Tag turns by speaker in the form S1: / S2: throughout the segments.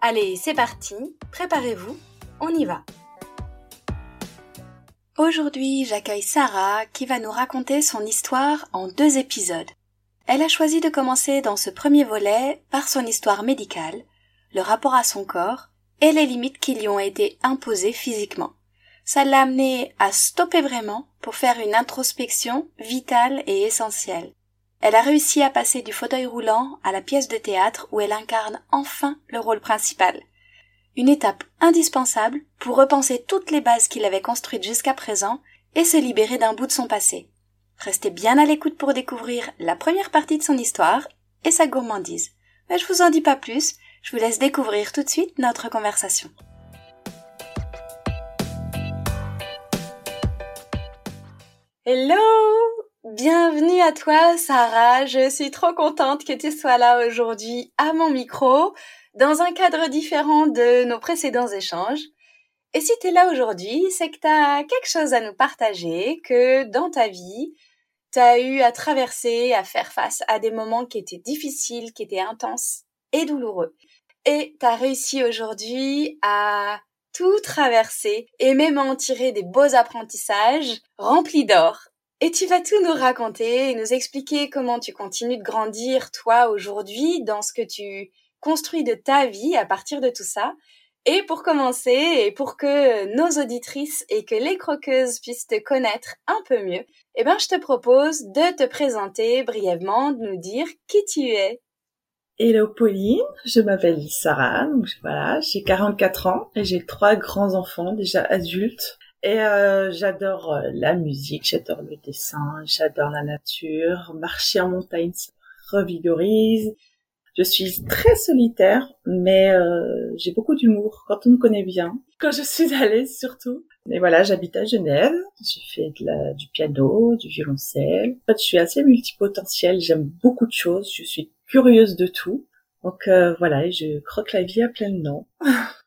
S1: Allez, c'est parti, préparez-vous, on y va. Aujourd'hui, j'accueille Sarah qui va nous raconter son histoire en deux épisodes. Elle a choisi de commencer dans ce premier volet par son histoire médicale, le rapport à son corps et les limites qui lui ont été imposées physiquement. Ça l'a amené à stopper vraiment pour faire une introspection vitale et essentielle. Elle a réussi à passer du fauteuil roulant à la pièce de théâtre où elle incarne enfin le rôle principal. Une étape indispensable pour repenser toutes les bases qu'il avait construites jusqu'à présent et se libérer d'un bout de son passé. Restez bien à l'écoute pour découvrir la première partie de son histoire et sa gourmandise. Mais je vous en dis pas plus, je vous laisse découvrir tout de suite notre conversation. Hello Bienvenue à toi, Sarah. Je suis trop contente que tu sois là aujourd'hui à mon micro, dans un cadre différent de nos précédents échanges. Et si tu es là aujourd'hui, c'est que tu as quelque chose à nous partager, que dans ta vie, tu as eu à traverser, à faire face à des moments qui étaient difficiles, qui étaient intenses et douloureux. Et tu as réussi aujourd'hui à tout traverser et même à en tirer des beaux apprentissages remplis d'or et tu vas tout nous raconter et nous expliquer comment tu continues de grandir, toi, aujourd'hui, dans ce que tu construis de ta vie à partir de tout ça. Et pour commencer, et pour que nos auditrices et que les croqueuses puissent te connaître un peu mieux, eh ben, je te propose de te présenter brièvement, de nous dire qui tu es.
S2: Hello Pauline, je m'appelle Sarah, donc voilà, j'ai 44 ans et j'ai trois grands enfants déjà adultes et euh, j'adore euh, la musique, j'adore le dessin, j'adore la nature. Marcher en montagne, ça revigorise. Je suis très solitaire, mais euh, j'ai beaucoup d'humour quand on me connaît bien, quand je suis à l'aise surtout. Et voilà, j'habite à Genève, j'ai fait du piano, du violoncelle. En fait, je suis assez multipotentielle, j'aime beaucoup de choses, je suis curieuse de tout. Donc euh, voilà, je croque la vie à pleines dents.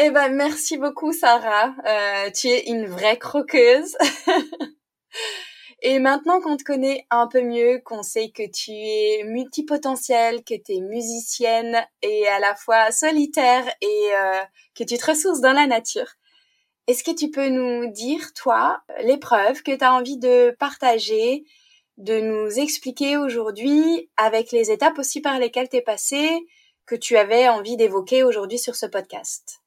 S1: Eh ben, merci beaucoup, Sarah. Euh, tu es une vraie croqueuse. Et maintenant qu'on te connaît un peu mieux, qu'on sait que tu es multipotentielle, que tu es musicienne et à la fois solitaire et euh, que tu te ressources dans la nature, est-ce que tu peux nous dire, toi, l'épreuve que tu as envie de partager, de nous expliquer aujourd'hui avec les étapes aussi par lesquelles tu es passée, que tu avais envie d'évoquer aujourd'hui sur ce podcast?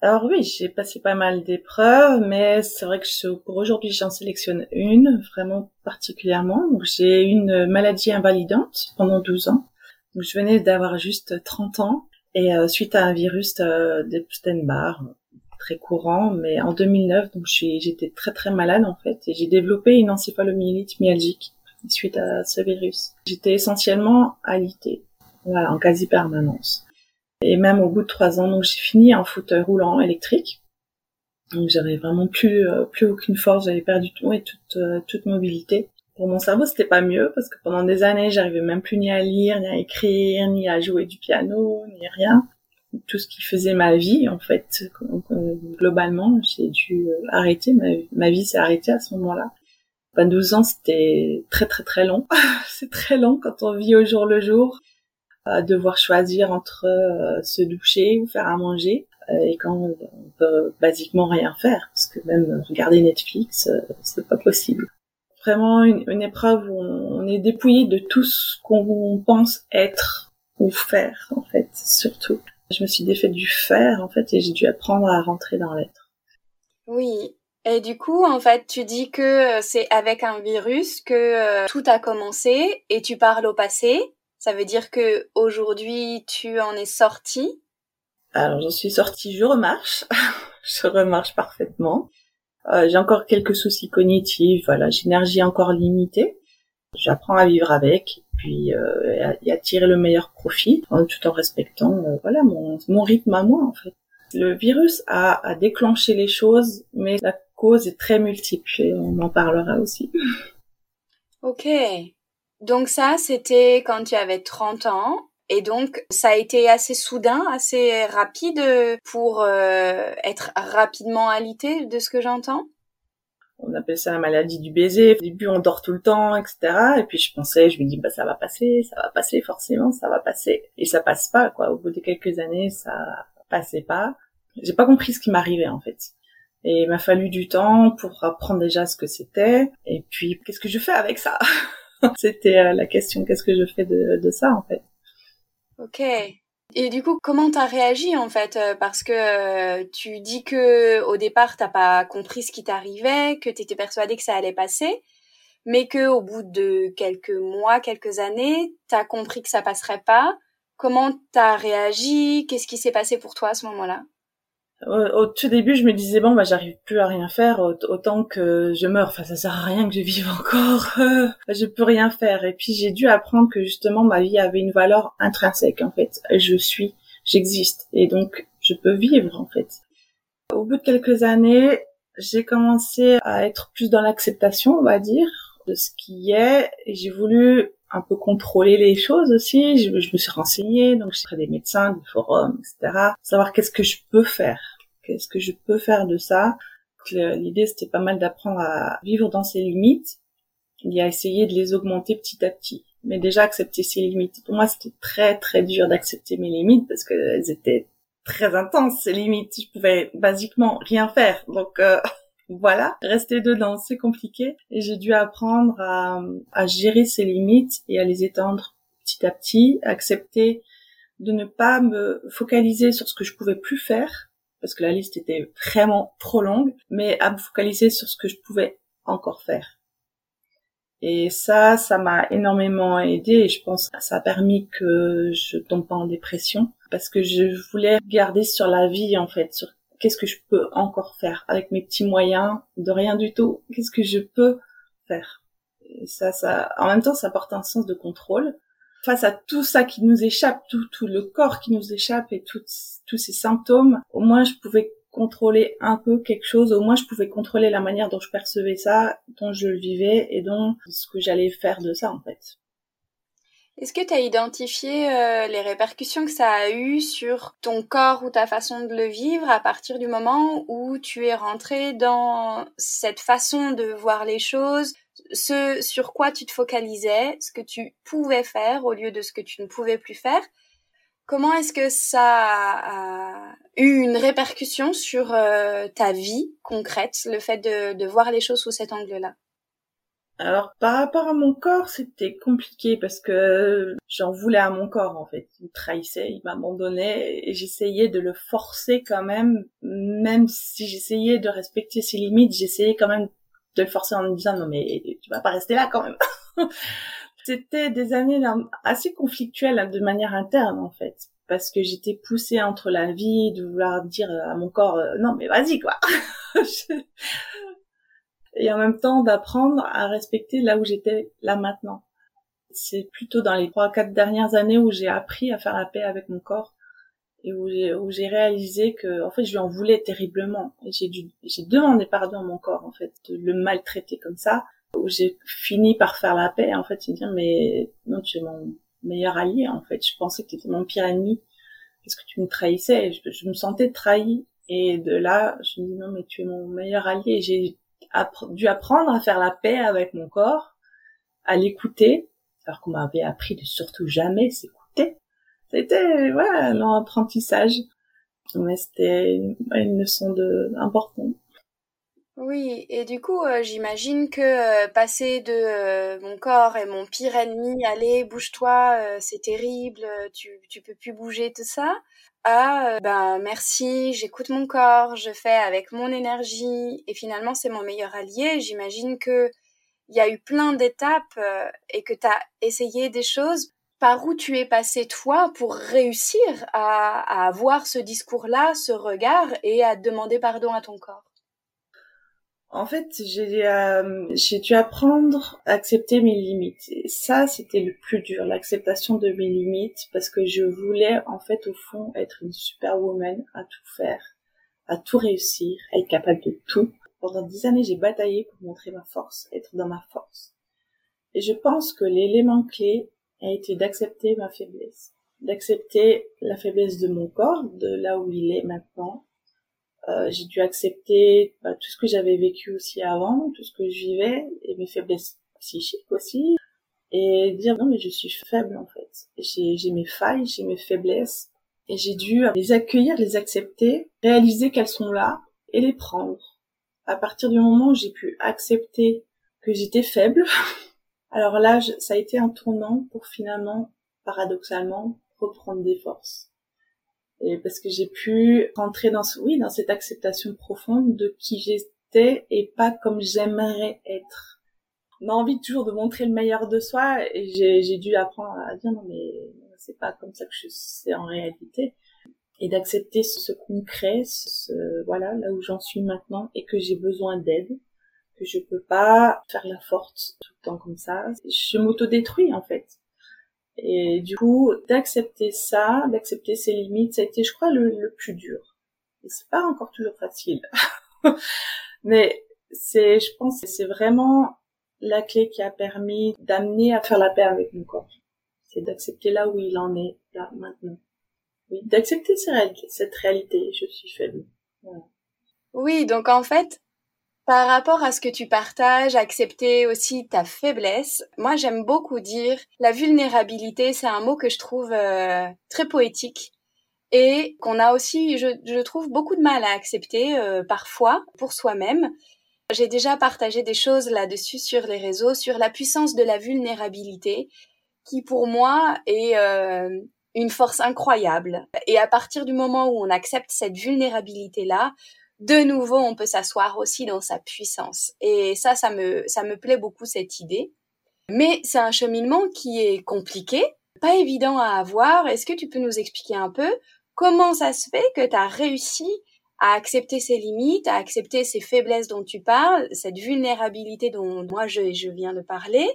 S2: Alors oui, j'ai passé pas mal d'épreuves, mais c'est vrai que pour aujourd'hui, j'en sélectionne une vraiment particulièrement. j'ai une maladie invalidante pendant 12 ans. Donc, je venais d'avoir juste 30 ans et euh, suite à un virus euh, d'Epstein-Barr très courant, mais en 2009, donc j'étais très très malade en fait et j'ai développé une encéphalomyélite myalgique suite à ce virus. J'étais essentiellement alitée, voilà, en quasi permanence. Et même au bout de trois ans, donc j'ai fini en fauteuil roulant électrique. Donc j'avais vraiment plus euh, plus aucune force, j'avais perdu tout et toute euh, toute mobilité. Pour mon cerveau, c'était pas mieux parce que pendant des années, j'arrivais même plus ni à lire, ni à écrire, ni à jouer du piano, ni rien. Tout ce qui faisait ma vie, en fait, globalement, j'ai dû euh, arrêter. Ma, ma vie s'est arrêtée à ce moment-là. Ben, 12 ans, c'était très très très long. c'est très long quand on vit au jour le jour devoir choisir entre euh, se doucher ou faire à manger. Euh, et quand on peut basiquement rien faire parce que même regarder Netflix euh, c'est pas possible. Vraiment une, épreuve où on, est dépouillé de tout ce qu'on pense être ou faire en fait surtout. Je me suis défaite du faire en fait et j'ai dû apprendre à rentrer dans l'être.
S1: Oui. Et du coup, en fait, tu dis que c'est avec un virus que tout a commencé et tu parles au passé. Ça veut dire que aujourd'hui tu en es sorti
S2: Alors j'en suis sortie, je remarche, je remarche parfaitement. Euh, j'ai encore quelques soucis cognitifs, voilà, j'ai l'énergie encore limitée. J'apprends à vivre avec puis euh, et attirer le meilleur profit tout en respectant euh, voilà mon, mon rythme à moi en fait. Le virus a, a déclenché les choses, mais la cause est très multiple et on en parlera aussi.
S1: Ok. Donc ça, c'était quand tu avais 30 ans. Et donc, ça a été assez soudain, assez rapide pour euh, être rapidement alité, de ce que j'entends
S2: on appelle ça la maladie du baiser. Au début, on dort tout le temps, etc. Et puis je pensais, je me dis, bah ça va passer, ça va passer, forcément, ça va passer. Et ça passe pas, quoi. Au bout de quelques années, ça passait pas. J'ai pas compris ce qui m'arrivait, en fait. Et il m'a fallu du temps pour apprendre déjà ce que c'était. Et puis, qu'est-ce que je fais avec ça? C'était euh, la question, qu'est-ce que je fais de, ça, en fait?
S1: Ok. Et du coup, comment t'as réagi en fait euh, Parce que euh, tu dis que au départ t'as pas compris ce qui t'arrivait, que t'étais persuadé que ça allait passer, mais que au bout de quelques mois, quelques années, t'as compris que ça passerait pas. Comment t'as réagi? Qu'est-ce qui s'est passé pour toi à ce moment-là?
S2: Au, tout début, je me disais bon, bah j'arrive plus à rien faire, autant que je meurs. Enfin, ça sert à rien que je vive encore. je peux rien faire. Et puis j'ai dû apprendre que justement ma vie avait une valeur intrinsèque en fait. Je suis, j'existe, et donc je peux vivre en fait. Au bout de quelques années, j'ai commencé à être plus dans l'acceptation, on va dire, de ce qui est, et j'ai voulu un peu contrôler les choses aussi. Je, me suis renseignée, donc j'ai des médecins, des forums, etc. Savoir qu'est-ce que je peux faire, qu'est-ce que je peux faire de ça? L'idée c'était pas mal d'apprendre à vivre dans ses limites et à essayer de les augmenter petit à petit. Mais déjà accepter ses limites. Pour moi c'était très très dur d'accepter mes limites parce qu'elles étaient très intenses ces limites. Je pouvais basiquement rien faire. Donc euh, voilà, rester dedans, c'est compliqué. Et j'ai dû apprendre à, à gérer ces limites et à les étendre petit à petit, accepter de ne pas me focaliser sur ce que je pouvais plus faire, parce que la liste était vraiment trop longue, mais à me focaliser sur ce que je pouvais encore faire. Et ça, ça m'a énormément aidé et je pense que ça a permis que je tombe pas en dépression parce que je voulais garder sur la vie en fait, qu'est-ce que je peux encore faire avec mes petits moyens de rien du tout? Qu'est-ce que je peux faire? Et ça, ça, en même temps, ça porte un sens de contrôle face à tout ça qui nous échappe, tout, tout le corps qui nous échappe et tous ces symptômes. Au moins, je pouvais contrôler un peu quelque chose. Au moins, je pouvais contrôler la manière dont je percevais ça, dont je le vivais et dont ce que j'allais faire de ça, en fait.
S1: Est-ce que tu as identifié euh, les répercussions que ça a eu sur ton corps ou ta façon de le vivre à partir du moment où tu es rentré dans cette façon de voir les choses, ce sur quoi tu te focalisais, ce que tu pouvais faire au lieu de ce que tu ne pouvais plus faire? Comment est-ce que ça a eu une répercussion sur euh, ta vie concrète, le fait de, de voir les choses sous cet angle-là?
S2: Alors par rapport à mon corps, c'était compliqué parce que j'en voulais à mon corps en fait. Il trahissait, il m'abandonnait et j'essayais de le forcer quand même, même si j'essayais de respecter ses limites, j'essayais quand même de le forcer en me disant non mais tu vas pas rester là quand même. c'était des années assez conflictuelles de manière interne en fait parce que j'étais poussée entre la vie de vouloir dire à mon corps euh, non mais vas-y quoi et en même temps d'apprendre à respecter là où j'étais là maintenant. C'est plutôt dans les trois quatre dernières années où j'ai appris à faire la paix avec mon corps et où j'ai réalisé que en fait je lui en voulais terriblement. Et j'ai dû j'ai demandé pardon à mon corps en fait de le maltraiter comme ça. Où j'ai fini par faire la paix en fait et dire mais non tu es mon meilleur allié en fait. Je pensais que tu étais mon pire ennemi parce que tu me trahissais. Je, je me sentais trahi et de là je me dis non mais tu es mon meilleur allié. J'ai dû apprendre à faire la paix avec mon corps, à l'écouter, alors qu'on m'avait appris de surtout jamais s'écouter. C'était voilà un apprentissage, mais c'était une leçon de importante.
S1: Oui, et du coup, euh, j'imagine que euh, passer de euh, mon corps est mon pire ennemi, allez, bouge-toi, c'est terrible, tu, tu peux plus bouger, tout ça, ah ben merci, j'écoute mon corps, je fais avec mon énergie et finalement c'est mon meilleur allié. J'imagine que il y a eu plein d'étapes euh, et que tu as essayé des choses. Par où tu es passé toi pour réussir à, à avoir ce discours-là, ce regard et à demander pardon à ton corps?
S2: En fait, j'ai euh, dû apprendre à accepter mes limites. Et ça, c'était le plus dur, l'acceptation de mes limites, parce que je voulais, en fait, au fond, être une superwoman, à tout faire, à tout réussir, à être capable de tout. Pendant dix années, j'ai bataillé pour montrer ma force, être dans ma force. Et je pense que l'élément clé a été d'accepter ma faiblesse, d'accepter la faiblesse de mon corps, de là où il est maintenant, euh, j'ai dû accepter bah, tout ce que j'avais vécu aussi avant, tout ce que je vivais et mes faiblesses psychiques aussi, et dire non mais je suis faible en fait. J'ai mes failles, j'ai mes faiblesses, et j'ai dû les accueillir, les accepter, réaliser qu'elles sont là et les prendre. À partir du moment où j'ai pu accepter que j'étais faible, alors là ça a été un tournant pour finalement, paradoxalement, reprendre des forces et parce que j'ai pu rentrer dans oui dans cette acceptation profonde de qui j'étais et pas comme j'aimerais être. On envie toujours de montrer le meilleur de soi et j'ai dû apprendre à dire non mais c'est pas comme ça que je sais en réalité et d'accepter ce concret, ce, voilà là où j'en suis maintenant et que j'ai besoin d'aide, que je peux pas faire la forte tout le temps comme ça. Je m'autodétruis en fait. Et du coup, d'accepter ça, d'accepter ses limites, ça a été, je crois, le, plus dur. Et c'est pas encore toujours facile. Mais c'est, je pense, c'est vraiment la clé qui a permis d'amener à faire la paix avec mon corps. C'est d'accepter là où il en est, là, maintenant. Oui, d'accepter cette réalité. Je suis faible.
S1: Oui, donc en fait, par rapport à ce que tu partages, accepter aussi ta faiblesse, moi j'aime beaucoup dire la vulnérabilité, c'est un mot que je trouve euh, très poétique et qu'on a aussi, je, trouve, beaucoup de mal à accepter euh, parfois pour soi-même. J'ai déjà partagé des choses là-dessus sur les réseaux, sur la puissance de la vulnérabilité, qui pour moi est euh, une force incroyable. Et à partir du moment où on accepte cette vulnérabilité-là, de nouveau, on peut s'asseoir aussi dans sa puissance. Et ça, ça me, ça me plaît beaucoup cette idée. Mais c'est un cheminement qui est compliqué, pas évident à avoir. Est-ce que tu peux nous expliquer un peu comment ça se fait que tu as réussi à accepter ses limites, à accepter ces faiblesses dont tu parles, cette vulnérabilité dont moi je, je viens de parler,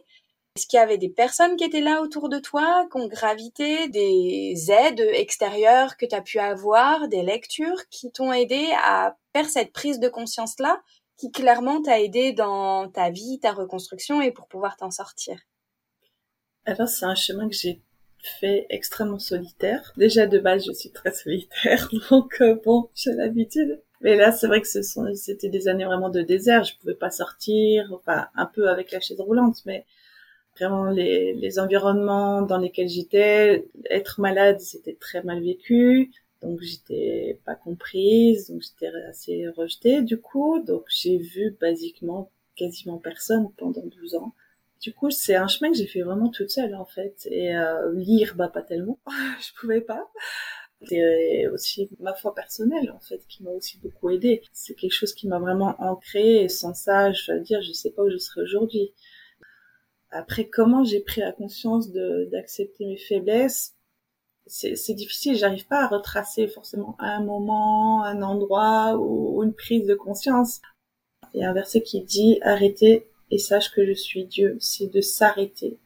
S1: est-ce qu'il y avait des personnes qui étaient là autour de toi, qui ont gravité, des aides extérieures que tu as pu avoir, des lectures qui t'ont aidé à faire cette prise de conscience-là, qui clairement t'a aidé dans ta vie, ta reconstruction et pour pouvoir t'en sortir?
S2: Alors c'est un chemin que j'ai fait extrêmement solitaire. Déjà de base je suis très solitaire, donc euh, bon, j'ai l'habitude. Mais là, c'est vrai que ce sont, c'était des années vraiment de désert. Je pouvais pas sortir, enfin, un peu avec la chaise roulante, mais vraiment les, les environnements dans lesquels j'étais. Être malade, c'était très mal vécu. Donc j'étais pas comprise, donc j'étais assez rejetée du coup. Donc j'ai vu basiquement quasiment personne pendant 12 ans. Du coup, c'est un chemin que j'ai fait vraiment toute seule en fait. Et euh, lire, bah pas tellement, je pouvais pas. C'est aussi ma foi personnelle en fait qui m'a aussi beaucoup aidée. C'est quelque chose qui m'a vraiment ancré et sans ça, je dois dire, je sais pas où je serais aujourd'hui. Après, comment j'ai pris la conscience d'accepter mes faiblesses? C'est difficile, j'arrive pas à retracer forcément un moment, un endroit ou, une prise de conscience. Il y a un verset qui dit arrêtez et sache que je suis Dieu, c'est de s'arrêter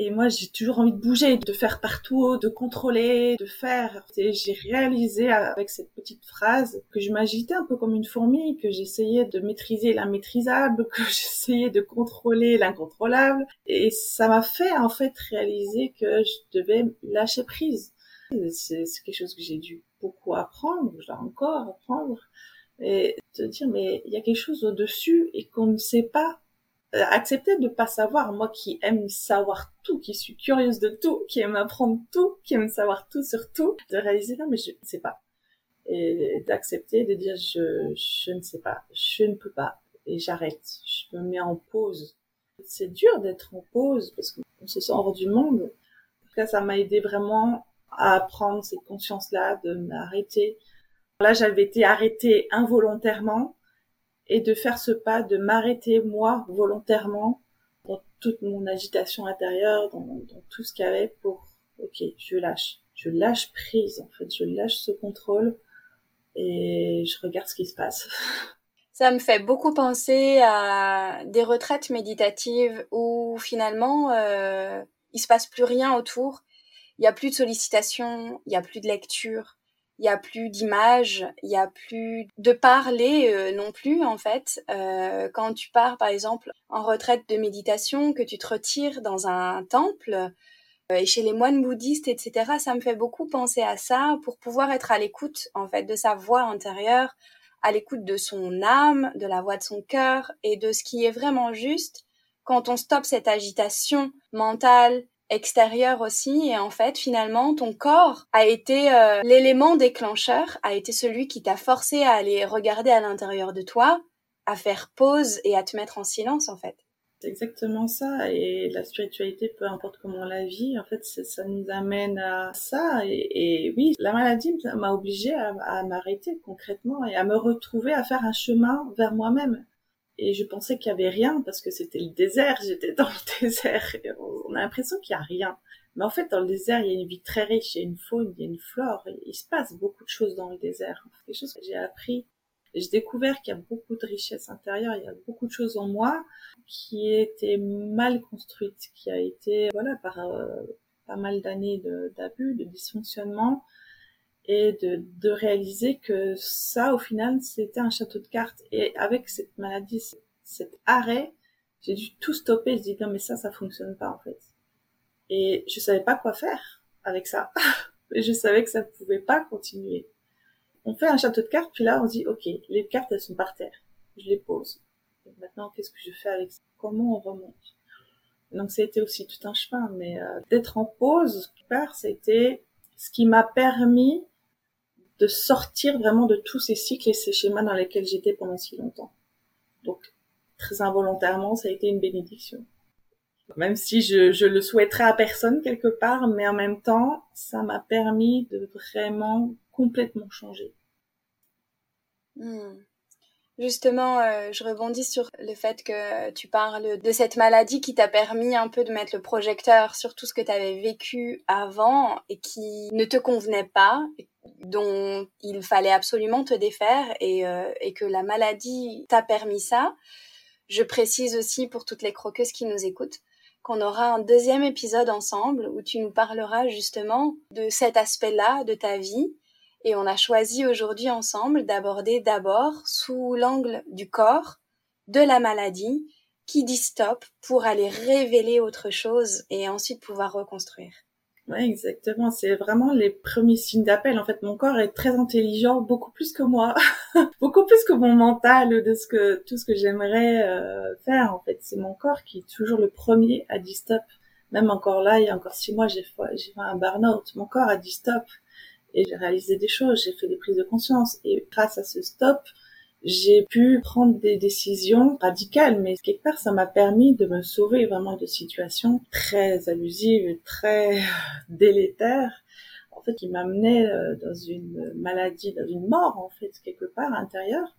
S2: et moi, j'ai toujours envie de bouger, de faire partout, de contrôler, de faire. Et j'ai réalisé avec cette petite phrase que je m'agitais un peu comme une fourmi, que j'essayais de maîtriser l'immaîtrisable, que j'essayais de contrôler l'incontrôlable. Et ça m'a fait en fait réaliser que je devais lâcher prise. C'est quelque chose que j'ai dû beaucoup apprendre, je dois encore apprendre. Et te dire, mais il y a quelque chose au-dessus et qu'on ne sait pas accepter de pas savoir, moi qui aime savoir tout, qui suis curieuse de tout, qui aime apprendre tout, qui aime savoir tout sur tout, de réaliser non mais je ne sais pas. Et d'accepter de dire je, je ne sais pas, je ne peux pas, et j'arrête, je me mets en pause. C'est dur d'être en pause parce qu'on se sent hors du monde. En tout cas, ça m'a aidé vraiment à prendre cette conscience-là, de m'arrêter. Là, j'avais été arrêtée involontairement et de faire ce pas, de m'arrêter moi volontairement dans toute mon agitation intérieure, dans, tout ce qu'il y avait pour, ok, je lâche, je lâche prise en fait, je lâche ce contrôle et je regarde ce qui se passe.
S1: Ça me fait beaucoup penser à des retraites méditatives où finalement euh, il se passe plus rien autour. Il y a plus de sollicitations, il y a plus de lecture, il y a plus d'images, il y a plus de parler euh, non plus en fait. Euh, quand tu pars par exemple en retraite de méditation, que tu te retires dans un temple euh, et chez les moines bouddhistes, etc. Ça me fait beaucoup penser à ça pour pouvoir être à l'écoute en fait de sa voix intérieure, à l'écoute de son âme, de la voix de son cœur et de ce qui est vraiment juste quand on stoppe cette agitation mentale extérieure aussi et en fait finalement ton corps a été euh, l'élément déclencheur, a été celui qui t'a forcé à aller regarder à l'intérieur de toi, à faire pause et à te mettre en silence en fait.
S2: C'est exactement ça. Et la spiritualité, peu importe comment on la vit, en fait, ça nous amène à ça. Et, oui, la maladie m'a obligée à, m'arrêter concrètement et à me retrouver à faire un chemin vers moi-même. Et je pensais qu'il y avait rien parce que c'était le désert. J'étais dans le désert. Et on a l'impression qu'il y a rien. Mais en fait, dans le désert, il y a une vie très riche. Il y a une faune, il y a une flore. Il se passe beaucoup de choses dans le désert. Des choses que j'ai appris j'ai découvert qu'il y a beaucoup de richesses intérieures, il y a beaucoup de choses en moi qui étaient mal construites, qui a été, voilà, par euh, pas mal d'années d'abus, de, dysfonctionnement, et de, de réaliser que ça, au final, c'était un château de cartes. Et avec cette maladie, cet arrêt, j'ai dû tout stopper. Je dis non, mais ça, ça fonctionne pas en fait. Et je savais pas quoi faire avec ça. je savais que ça ne pouvait pas continuer on fait un château de cartes, puis là on dit ok, les cartes elles sont par terre, je les pose. maintenant qu'est-ce que je fais avec ça? Comment on remonte? Donc ça a été aussi tout un chemin, mais euh, d'être en pause, part, c'était ce qui m'a permis de sortir vraiment de tous ces cycles et ces schémas dans lesquels j'étais pendant si longtemps. Donc très involontairement, ça a été une bénédiction. Même si je, je le souhaiterais à personne quelque part, mais en même temps, ça m'a permis de vraiment complètement changer.
S1: Hmm. Justement, euh, je rebondis sur le fait que tu parles de cette maladie qui t'a permis un peu de mettre le projecteur sur tout ce que tu avais vécu avant et qui ne te convenait pas, dont il fallait absolument te défaire euh, et que la maladie t'a permis ça. Je précise aussi pour toutes les croqueuses qui nous écoutent qu'on aura un deuxième épisode ensemble où tu nous parleras justement de cet aspect-là de ta vie et on a choisi aujourd'hui ensemble d'aborder d'abord sous l'angle du corps, de la maladie, qui dit stop pour aller révéler autre chose et ensuite pouvoir reconstruire.
S2: Ouais, exactement. C'est vraiment les premiers signes d'appel. En fait, mon corps est très intelligent, beaucoup plus que moi, beaucoup plus que mon mental, de ce que tout ce que j'aimerais euh, faire. En fait, c'est mon corps qui est toujours le premier à dire stop. Même encore là, il y a encore six mois, j'ai fait, j'ai fait un burn-out. Mon corps a dit stop et j'ai réalisé des choses, j'ai fait des prises de conscience et grâce à ce stop, j'ai pu prendre des décisions radicales, mais quelque part, ça m'a permis de me sauver vraiment de situations très abusives, très délétères, en fait, qui m'amenaient euh, dans une maladie, dans une mort, en fait, quelque part intérieure.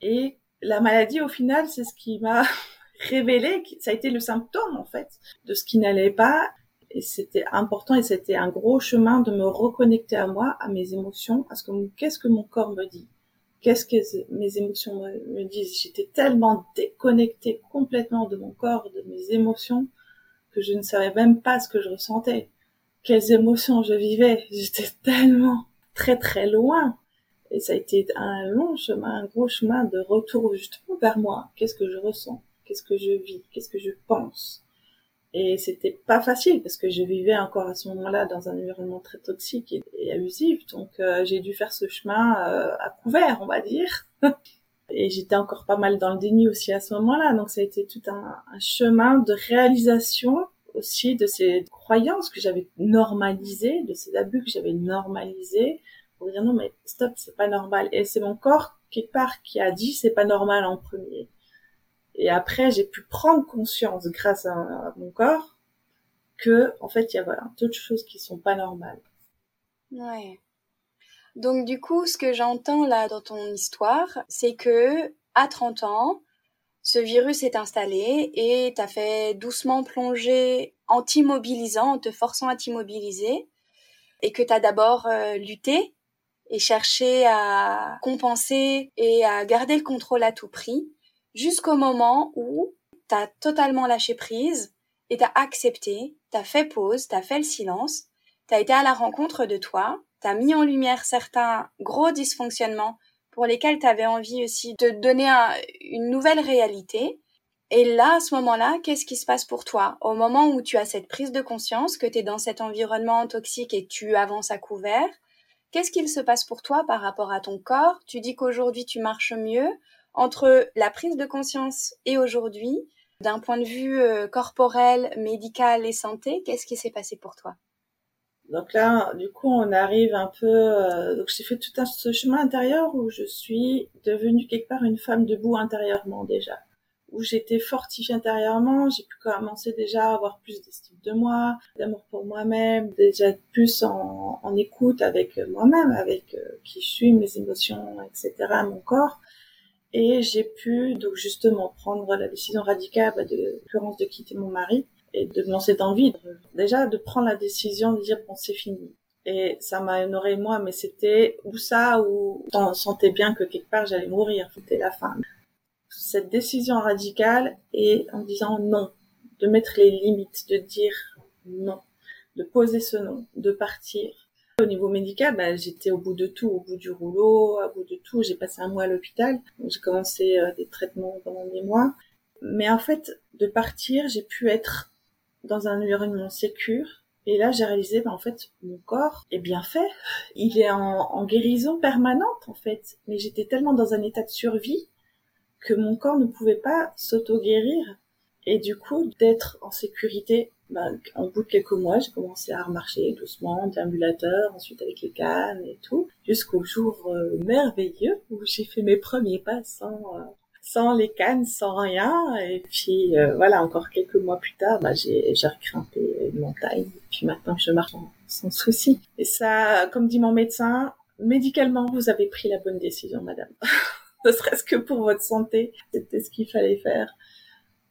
S2: Et la maladie, au final, c'est ce qui m'a révélé, ça a été le symptôme, en fait, de ce qui n'allait pas et c'était important et c'était un gros chemin de me reconnecter à moi, à mes émotions, à ce que qu'est-ce que mon corps me dit, qu'est-ce que mes émotions me, disent? J'étais tellement déconnectée complètement de mon corps, de mes émotions, que je ne savais même pas ce que je ressentais, quelles émotions je vivais? J'étais tellement très très loin. Et ça a été un long chemin, un gros chemin de retour justement vers moi. Qu'est-ce que je ressens? Qu'est-ce que je vis? Qu'est-ce que je pense? Et c'était pas facile parce que je vivais encore à ce moment-là dans un environnement très toxique et, abusif. Donc euh, j'ai dû faire ce chemin euh, à couvert, on va dire. et j'étais encore pas mal dans le déni aussi à ce moment-là. Donc ça a été tout un, un chemin de réalisation aussi de ces croyances que j'avais normalisées, de ces abus que j'avais normalisés pour dire non mais stop, c'est pas normal. Et c'est mon corps quelque part qui a dit c'est pas normal en premier. Et après, j'ai pu prendre conscience, grâce à, mon corps, que en fait, il y a voilà, choses qui sont pas normales.
S1: Ouais. Donc du coup, ce que j'entends là dans ton histoire, c'est que à 30 ans, ce virus est installé et t'as fait doucement plonger en t'immobilisant, en te forçant à t'immobiliser, et que t'as d'abord euh, lutté et chercher à compenser et à garder le contrôle à tout prix jusqu'au moment où tu as totalement lâché prise et t'as accepté, t'as fait pause, t'as fait le silence, t'as été à la rencontre de toi, t'as mis en lumière certains gros dysfonctionnements pour lesquels t'avais envie aussi de donner une nouvelle réalité. Et là, à ce moment-là, qu'est-ce qui se passe pour toi? Au moment où tu as cette prise de conscience que tu es dans cet environnement toxique et tu avances à couvert, qu'est-ce qu'il se passe pour toi par rapport à ton corps? Tu dis qu'aujourd'hui tu marches mieux. Entre la prise de conscience et aujourd'hui, d'un point de vue euh, corporel, médical et santé, qu'est-ce qui s'est passé pour toi?
S2: Donc là, du coup, on arrive un peu. Euh, donc j'ai fait tout un ce chemin intérieur où je suis devenue quelque part une femme debout intérieurement déjà, où j'étais fortifiée intérieurement. J'ai pu commencer déjà à avoir plus d'estime de moi, d'amour pour moi-même, déjà plus en, écoute avec moi-même, avec euh, qui je suis, mes émotions, etc., mon corps et j'ai pu donc justement prendre la décision radicale bah, de l'occurrence de quitter mon mari et de me lancer dans le vide. Déjà de prendre la décision de dire bon c'est fini. Et ça m'a honoré moi, mais c'était ou ça ou on sentait bien que quelque part j'allais mourir, c'était la fin. Cette décision radicale et en disant non, de mettre les limites, de dire non, de poser ce nom, de partir, au niveau médical, bah, j'étais au bout de tout, au bout du rouleau, au bout de tout. J'ai passé un mois à l'hôpital. J'ai commencé euh, des traitements pendant des mois. Mais en fait, de partir, j'ai pu être dans un environnement sécure. Et là, j'ai réalisé, bah, en fait, mon corps est bien fait. Il est en, en guérison permanente, en fait. Mais j'étais tellement dans un état de survie que mon corps ne pouvait pas s'auto-guérir. Et du coup, d'être en sécurité bah, en bout de quelques mois, j'ai commencé à remarcher doucement, déambulateur, ensuite avec les cannes et tout, jusqu'au jour euh, merveilleux où j'ai fait mes premiers pas sans, euh, les cannes, sans rien. Et puis euh, voilà, encore quelques mois plus tard, bah, j'ai, regrimpé une montagne. Et puis maintenant, je marche sans, souci. Et ça, comme dit mon médecin, médicalement, vous avez pris la bonne décision, madame. ne serait-ce que pour votre santé, c'était ce qu'il fallait faire.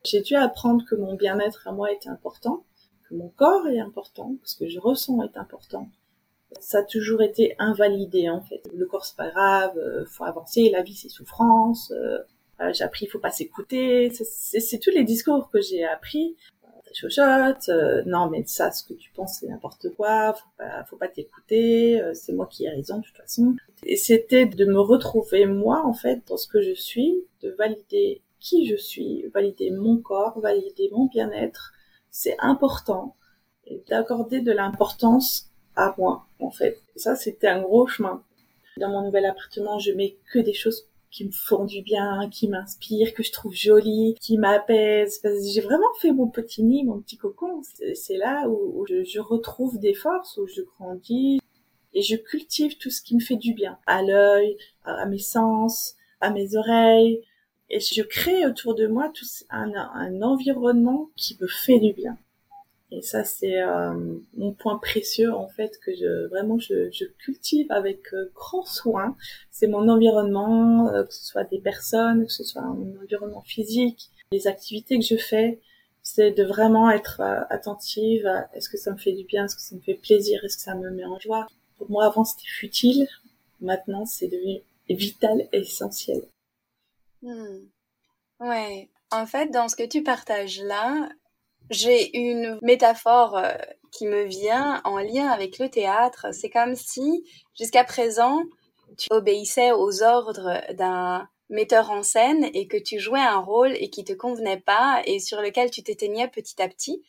S2: J'ai dû apprendre que mon bien-être à moi était important, mon corps est important, ce que je ressens est important. Ça a toujours été invalidé en fait. Le corps c'est pas grave, euh, faut avancer, la vie c'est souffrance. Euh, j'ai appris, il faut pas s'écouter. C'est tous les discours que j'ai appris. Chochotte, euh, non mais ça, ce que tu penses c'est n'importe quoi. Faut pas, faut pas t'écouter. Euh, c'est moi qui ai raison de toute façon. Et c'était de me retrouver moi en fait dans ce que je suis, de valider qui je suis, valider mon corps, valider mon bien-être, c'est important. D'accorder de l'importance à moi, en fait. ça, c'était un gros chemin. Dans mon nouvel appartement, je mets que des choses qui me font du bien, qui m'inspirent, que je trouve jolies, qui m'apaisent. J'ai vraiment fait mon petit nid, mon petit cocon. C'est là où, je, je, retrouve des forces, où je grandis et je cultive tout ce qui me fait du bien. À l'œil, à mes sens, à mes oreilles, et je crée autour de moi tout un, un environnement qui me fait du bien. Et ça, c'est euh, mon point précieux en fait que je vraiment je, je cultive avec euh, grand soin. C'est mon environnement, euh, que ce soit des personnes, que ce soit mon environnement physique, les activités que je fais. C'est de vraiment être attentive à est-ce que ça me fait du bien, est-ce que ça me fait plaisir, est-ce que ça me met en joie. Pour moi, avant c'était futile, maintenant c'est devenu vital et essentiel.
S1: Hmm. Ouais. En fait, dans ce que tu partages là, j'ai une métaphore euh, qui me vient en lien avec le théâtre. C'est comme si, jusqu'à présent, tu obéissais aux ordres d'un metteur en scène et que tu jouais un rôle et qui te convenait pas et sur lequel tu t'éteignais petit à petit.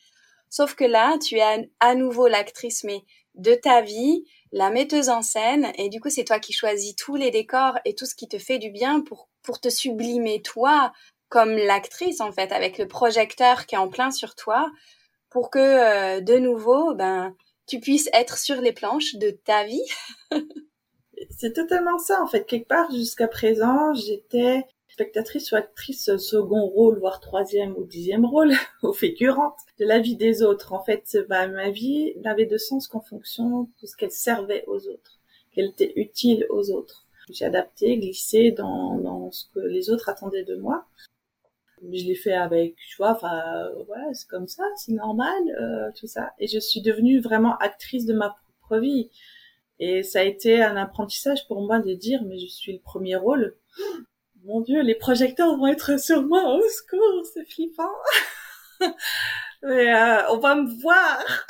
S1: Sauf que là, tu es à nouveau l'actrice, mais de ta vie, la metteuse en scène, et du coup, c'est toi qui choisis tous les décors et tout ce qui te fait du bien pour pour te sublimer toi comme l'actrice en fait avec le projecteur qui est en plein sur toi pour que euh, de nouveau ben tu puisses être sur les planches de ta vie.
S2: c'est totalement ça en fait quelque part jusqu'à présent j'étais spectatrice ou actrice second rôle voire troisième ou dixième rôle ou figurante de la vie des autres en fait bah, ma vie n'avait de sens qu'en fonction de ce qu'elle servait aux autres qu'elle était utile aux autres j'ai adapté, glissé dans, ce que les autres attendaient de moi. Je l'ai fait avec, tu vois, enfin, voilà, c'est comme ça, c'est normal, euh, tout ça. Et je suis devenue vraiment actrice de ma propre vie. Et ça a été un apprentissage pour moi de dire, mais je suis le premier rôle. Mon Dieu, les projecteurs vont être sur moi. Au secours, c'est flippant. mais euh, on va me voir.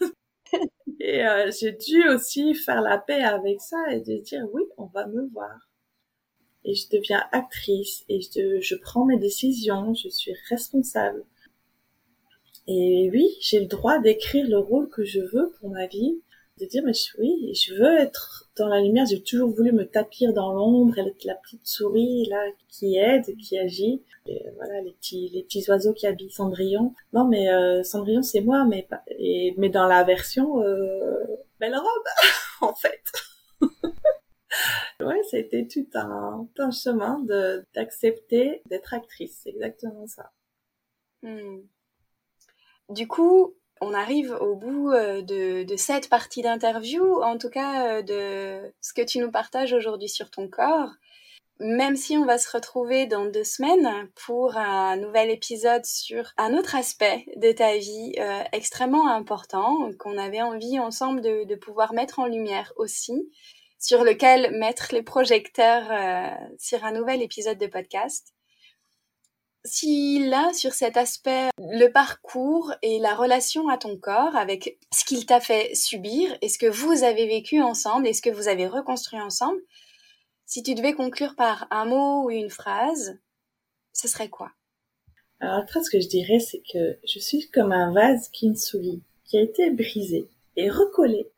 S2: et euh, j'ai dû aussi faire la paix avec ça et de dire oui, on va me voir. Et je deviens actrice et je, je prends mes décisions, je suis responsable. Et oui, j'ai le droit d'écrire le rôle que je veux pour ma vie, de dire mais oui, je veux être dans la lumière. J'ai toujours voulu me tapir dans l'ombre, être la petite souris là qui aide, qui agit. Et voilà les petits les petits oiseaux qui habillent Cendrillon. Non mais euh, Cendrillon c'est moi, mais et, mais dans la version euh, belle robe en fait. ouais, c'était tout un, un chemin de d'accepter d'être actrice, c'est exactement ça.
S1: Hmm. Du coup, on arrive au bout euh, de, cette partie d'interview, en tout cas euh, de ce que tu nous partages aujourd'hui sur ton corps. Même si on va se retrouver dans deux semaines pour un nouvel épisode sur un autre aspect de ta vie euh, extrêmement important qu'on avait envie ensemble de, pouvoir mettre en lumière aussi, sur lequel mettre les projecteurs sur un nouvel épisode de podcast si là, sur cet aspect, le parcours et la relation à ton corps avec ce qu'il t'a fait subir et ce que vous avez vécu ensemble et ce que vous avez reconstruit ensemble, si tu devais conclure par un mot ou une phrase, ce serait quoi?
S2: Alors la phrase que je dirais, c'est que je suis comme un vase kintsugi qui a été brisé et recollé.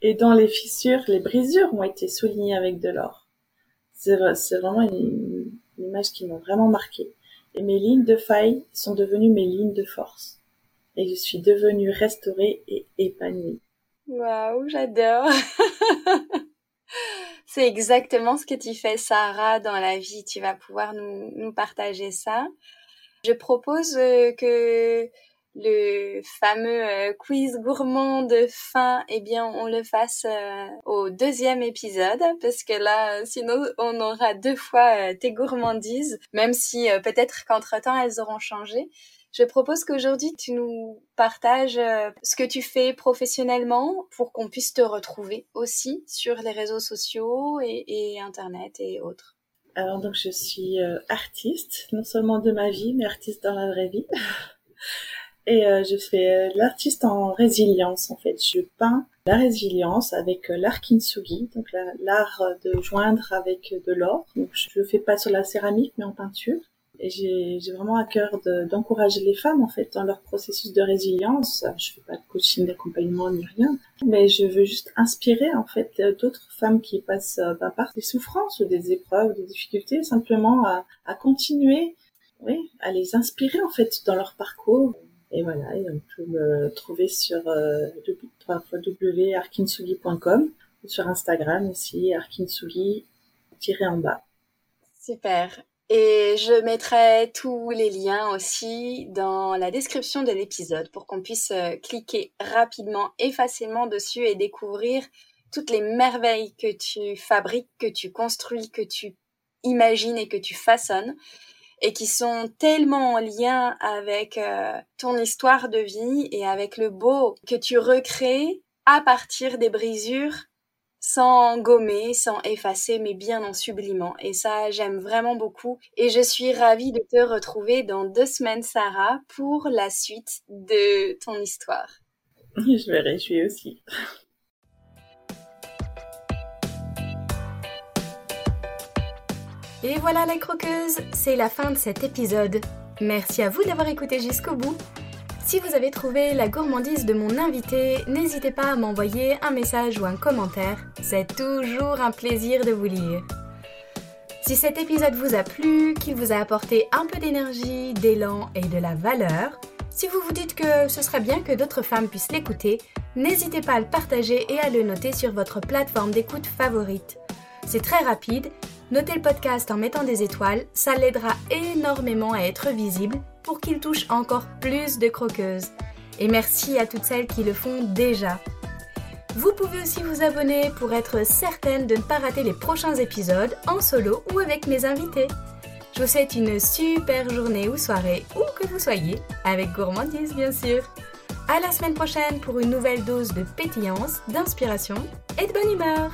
S2: Et dans les fissures, les brisures ont été soulignées avec de l'or. C'est vraiment une, une image qui m'a vraiment marquée mes lignes de faille sont devenues mes lignes de force. Et je suis devenue restaurée et épanouie.
S1: Waouh, j'adore. C'est exactement ce que tu fais, Sarah, dans la vie. Tu vas pouvoir nous, nous partager ça. Je propose euh, que le fameux euh, quiz gourmand de fin, eh bien, on le fasse euh, au deuxième épisode, parce que là, euh, sinon, on aura deux fois tes gourmandises, même si peut-être qu'entre-temps, elles auront changé. Je propose qu'aujourd'hui, tu nous partages ce que tu fais professionnellement pour qu'on puisse te retrouver aussi sur les réseaux sociaux et, et Internet et autres.
S2: Alors, donc, je suis artiste, non seulement de ma vie, mais artiste dans la vraie vie. Et euh, je fais euh, l'artiste en résilience en fait. Je peins la résilience avec euh, l'art kintsugi, donc l'art de joindre avec de l'or. Donc je fais pas sur la céramique mais en peinture. Et j'ai vraiment à cœur d'encourager les femmes en fait dans leur processus de résilience. Je fais pas de coaching d'accompagnement ni rien, mais je veux juste inspirer en fait d'autres femmes qui passent bah, par des souffrances ou des épreuves, des difficultés, simplement à, à continuer, oui, à les inspirer en fait dans leur parcours et voilà, on peut me trouver sur euh, www.arkinsugi.com ou sur Instagram aussi, arkinsugi-en bas.
S1: Super. Et je mettrai tous les liens aussi dans la description de l'épisode pour qu'on puisse euh, cliquer rapidement et facilement dessus et découvrir toutes les merveilles que tu fabriques, que tu construis, que tu imagines et que tu façonnes et qui sont tellement en lien avec euh, ton histoire de vie et avec le beau que tu recrées à partir des brisures sans gommer, sans effacer, mais bien en sublimant. Et ça, j'aime vraiment beaucoup. Et je suis ravie de te retrouver dans deux semaines, Sarah, pour la suite de ton histoire.
S2: Je me réjouis aussi.
S1: Et voilà les croqueuses, c'est la fin de cet épisode. Merci à vous d'avoir écouté jusqu'au bout. Si vous avez trouvé la gourmandise de mon invité, n'hésitez pas à m'envoyer un message ou un commentaire. C'est toujours un plaisir de vous lire. Si cet épisode vous a plu, qu'il vous a apporté un peu d'énergie, d'élan et de la valeur, si vous vous dites que ce serait bien que d'autres femmes puissent l'écouter, n'hésitez pas à le partager et à le noter sur votre plateforme d'écoute favorite. C'est très rapide Notez le podcast en mettant des étoiles, ça l'aidera énormément à être visible pour qu'il touche encore plus de croqueuses. Et merci à toutes celles qui le font déjà. Vous pouvez aussi vous abonner pour être certaine de ne pas rater les prochains épisodes en solo ou avec mes invités. Je vous souhaite une super journée ou soirée, où que vous soyez, avec gourmandise bien sûr. À la semaine prochaine pour une nouvelle dose de pétillance, d'inspiration et de bonne humeur.